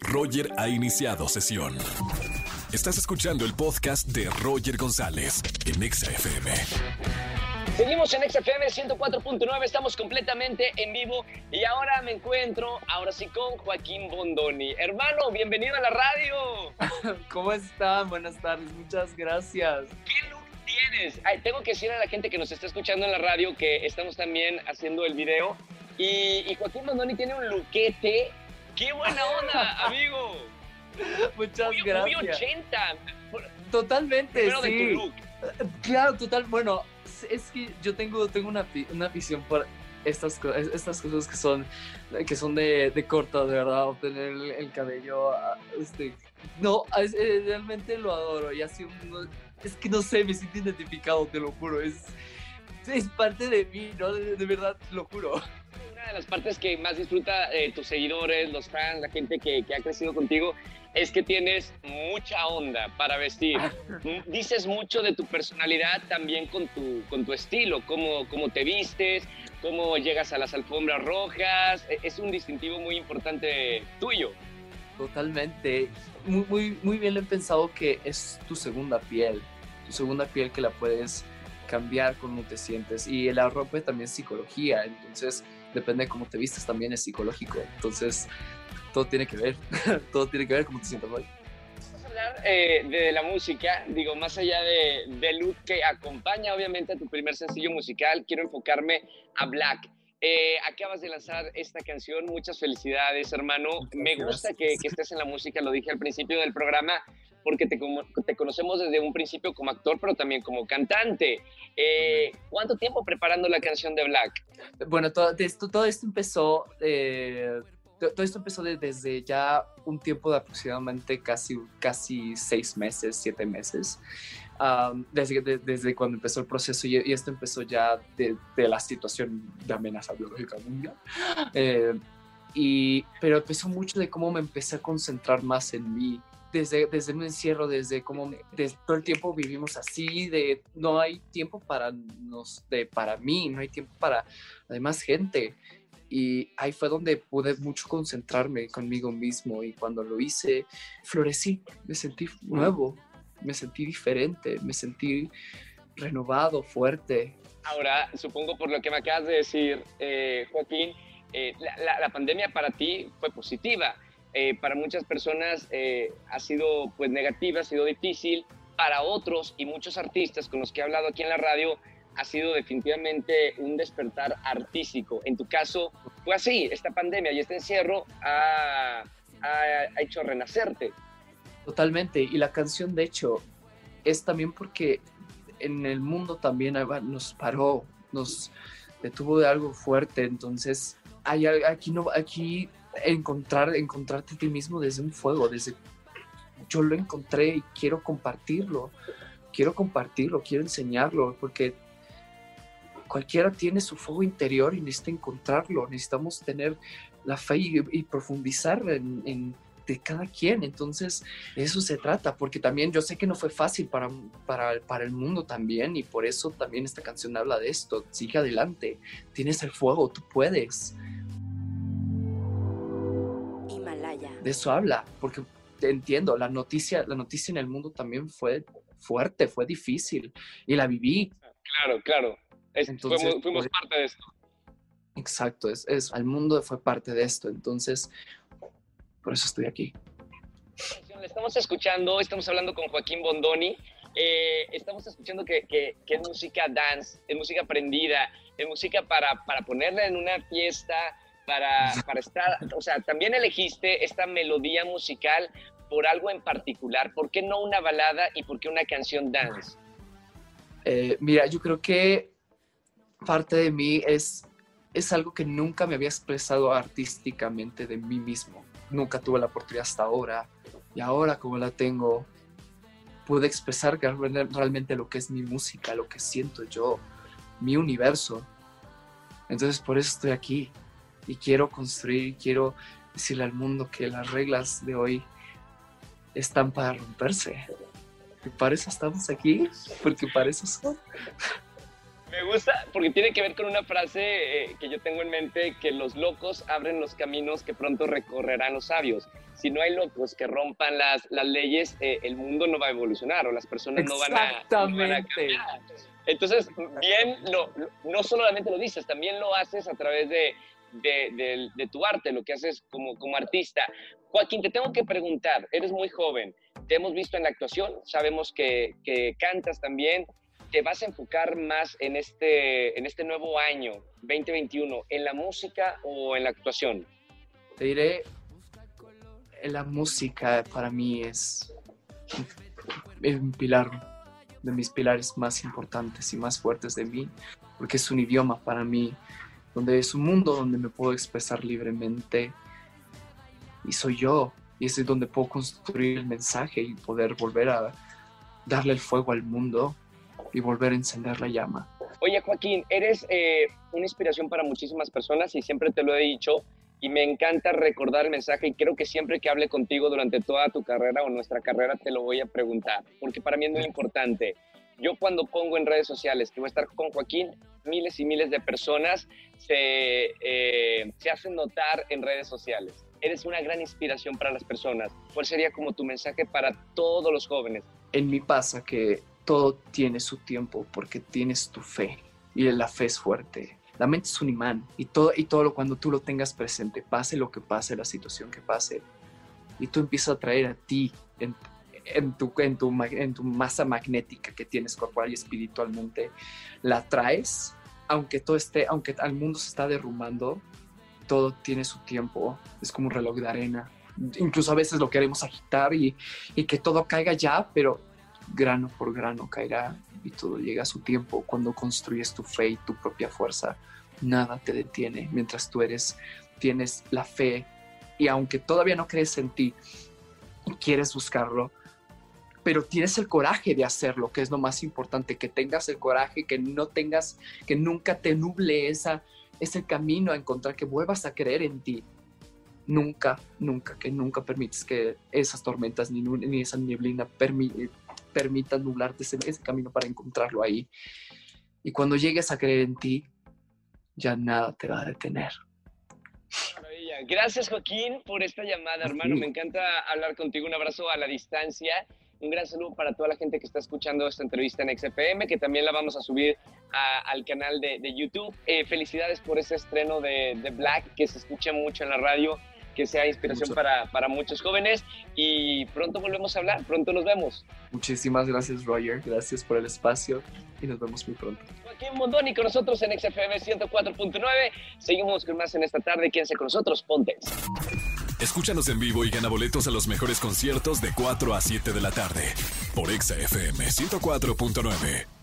Roger ha iniciado sesión. Estás escuchando el podcast de Roger González en Exa FM. Seguimos en XFM 104.9, estamos completamente en vivo y ahora me encuentro, ahora sí, con Joaquín Bondoni. Hermano, bienvenido a la radio. ¿Cómo están? Buenas tardes, muchas gracias. ¿Qué look tienes? Ay, tengo que decir a la gente que nos está escuchando en la radio que estamos también haciendo el video y, y Joaquín Bondoni tiene un luquete. ¡Qué buena onda, amigo! Muchas Muy, gracias. muy 80. Totalmente, Primero de sí. tu look. Claro, total. Bueno, es que yo tengo, tengo una, una afición por estas, estas cosas que son, que son de, de corta, de verdad. Obtener el, el cabello, ah, este, no, es- eh, realmente lo adoro. Y así, es que no sé, me siento identificado, te lo juro. Es, es parte de mí, ¿no? De, de verdad, lo juro. Una de las partes que más disfruta eh, tus seguidores, los fans, la gente que, que ha crecido contigo, es que tienes mucha onda para vestir. Mm, Dices mucho de tu personalidad también con tu, con tu estilo, cómo, cómo te vistes, cómo llegas a las alfombras rojas. E- Es un distintivo muy importante tuyo. Totalmente. Muy, muy, muy bien le he pensado que es tu segunda piel. Tu segunda piel que la puedes cambiar cómo te sientes. Y la ropa también es psicología. Entonces, depende de cómo te vistes, también es psicológico. Entonces, todo tiene que ver. todo tiene que ver cómo te sientas hoy. Vamos a hablar eh, de la música, digo, más allá de, del look que acompaña obviamente a tu primer sencillo musical, quiero enfocarme a Black. Eh, acabas de lanzar esta canción, muchas felicidades hermano. Muchas Me gusta que, estés en la música, lo dije al principio del programa, porque te, conocemos desde un principio como actor, pero también como cantante. Eh, ¿Cuánto tiempo preparando la canción de Black? Bueno, todo esto, todo esto empezó... eh, todo esto empezó de- desde ya un tiempo de aproximadamente casi, casi seis meses, siete meses. Am, desde, de- desde cuando empezó el proceso y, y esto empezó ya de, de la situación de amenaza biológica mundial. Eh, y, pero empezó mucho de cómo me empecé a concentrar más en mí. Desde, desde un encierro, desde cómo desde todo el tiempo vivimos así, de no hay tiempo para, nos, de, para mí, no hay tiempo para la demás gente. Y ahí fue donde pude mucho concentrarme conmigo mismo y cuando lo hice, florecí, me sentí nuevo, me sentí diferente, me sentí renovado, fuerte. Ahora, supongo por lo que me acabas de decir, eh, Joaquín, eh, la, la- la pandemia para ti fue positiva. Eh, para muchas personas eh, ha sido pues negativa, ha sido difícil. Para otros y muchos artistas con los que he hablado aquí en la radio, ha sido definitivamente un despertar artístico. En tu caso, fue así. Esta pandemia y este encierro ha, ha- ha hecho renacerte. Totalmente. Y la canción, de hecho, es también porque en el mundo también nos paró, nos detuvo de algo fuerte. Entonces, hay, aquí, no, aquí encontrar, encontrarte a ti mismo desde un fuego, desde yo lo encontré y quiero compartirlo. Quiero compartirlo, quiero enseñarlo, porque cualquiera tiene su fuego interior y necesita encontrarlo. Necesitamos tener la fe y, y profundizar en, en de cada quien. Entonces, de eso se trata, porque también yo sé que no fue fácil para, para, para el mundo también, y por eso también esta canción habla de esto. Sigue adelante, tienes el fuego, tú puedes. Himalaya. De eso habla, porque te entiendo, la noticia, la noticia en el mundo también fue fuerte, fue difícil, y la viví. Claro, claro. Es- Entonces, fuimos, fuimos por- parte de esto. Exacto, es, es, al mundo fue parte de esto, entonces, por eso estoy aquí. la estamos escuchando, estamos hablando con Joaquín Bondoni, eh, estamos escuchando que, que- que es música dance, es música aprendida, es música para, para ponerla en una fiesta, para, para estar, o sea, también elegiste esta melodía musical por algo en particular, ¿por qué no una balada y por qué una canción dance? Eh, mira, yo creo que parte de mí es, es algo que nunca me había expresado artísticamente de mí mismo. Nunca tuve la oportunidad hasta ahora. Y ahora como la tengo, pude expresar realmente lo que es mi música, lo que siento yo, mi universo. Entonces por eso estoy aquí. Y quiero construir, quiero decirle al mundo que las reglas de hoy están para romperse. Y para eso estamos aquí, porque para eso son. Me gusta porque tiene que ver con una frase eh, que yo tengo en mente, que los locos abren los caminos que pronto recorrerán los sabios. Si no hay locos que rompan las, las leyes, eh, el mundo no va a evolucionar o las personas no van, a, no van a cambiar. Entonces, bien, lo, no solamente lo dices, también lo haces a través de, de, de, tu arte, lo que haces como, como artista. Joaquín, te tengo que preguntar, eres muy joven, te hemos visto en la actuación, sabemos que, que cantas también, te vas a enfocar más en este, en este nuevo año 2021, en la música o en la actuación? Te diré, la música para mí es un pilar de mis pilares más importantes y más fuertes de mí, porque es un idioma para mí, donde es un mundo donde me puedo expresar libremente y soy yo, y es donde puedo construir el mensaje y poder volver a darle el fuego al mundo y volver a encender la llama. Oye, Joaquín, eres eh, una inspiración para muchísimas personas y siempre te lo he dicho y me encanta recordar el mensaje y creo que siempre que hable contigo durante toda tu carrera o nuestra carrera te lo voy a preguntar, porque para mí es muy importante. Yo cuando pongo en redes sociales que voy a estar con Joaquín, miles y miles de personas se, eh, se hacen notar en redes sociales. Eres una gran inspiración para las personas. ¿Cuál sería como tu mensaje para todos los jóvenes? En mí pasa que todo tiene su tiempo porque tienes tu fe y la fe es fuerte. La mente es un imán y todo, y todo cuando tú lo tengas presente, pase lo que pase, la situación que pase, y tú empiezas a traer a ti en, tu, en, tu, masa magnética que tienes corporal y espiritualmente, la traes, aunque todo esté, aunque el mundo se está derrumbando, todo tiene su tiempo, es como un reloj de arena. Incluso a veces lo queremos agitar y, y que todo caiga ya, pero grano por grano caerá y todo llega a su tiempo. Cuando construyes tu fe y tu propia fuerza, nada te detiene mientras tú eres, tienes la fe y aunque todavía no crees en ti, quieres buscarlo, pero tienes el coraje de hacerlo, que es lo más importante, que tengas el coraje, que no tengas, que nunca te nuble esa, ese camino a encontrar, que vuelvas a creer en ti. Nunca, nunca, que nunca permites que esas tormentas ni, ni esa nieblina permita nublarte ese, ese camino para encontrarlo ahí. Y cuando llegues a creer en ti, ya nada te va a detener. Gracias Joaquín por esta llamada, hermano. Me encanta hablar contigo. Un abrazo a la distancia. Un gran saludo para toda la gente que está escuchando esta entrevista en XFM, que también la vamos a subir al canal de, YouTube. Eh, felicidades por ese estreno de, de Black, que se escucha mucho en la radio que sea inspiración para, para, muchos jóvenes y pronto volvemos a hablar, pronto nos vemos. Muchísimas gracias Roger, gracias por el espacio y nos vemos muy pronto. Aquí en Mondoni con nosotros en XFM 104.9, seguimos con más en esta tarde, quédense con nosotros, ponte. Escúchanos en vivo y gana boletos a los mejores conciertos de 4 a 7 de la tarde por XFM 104.9.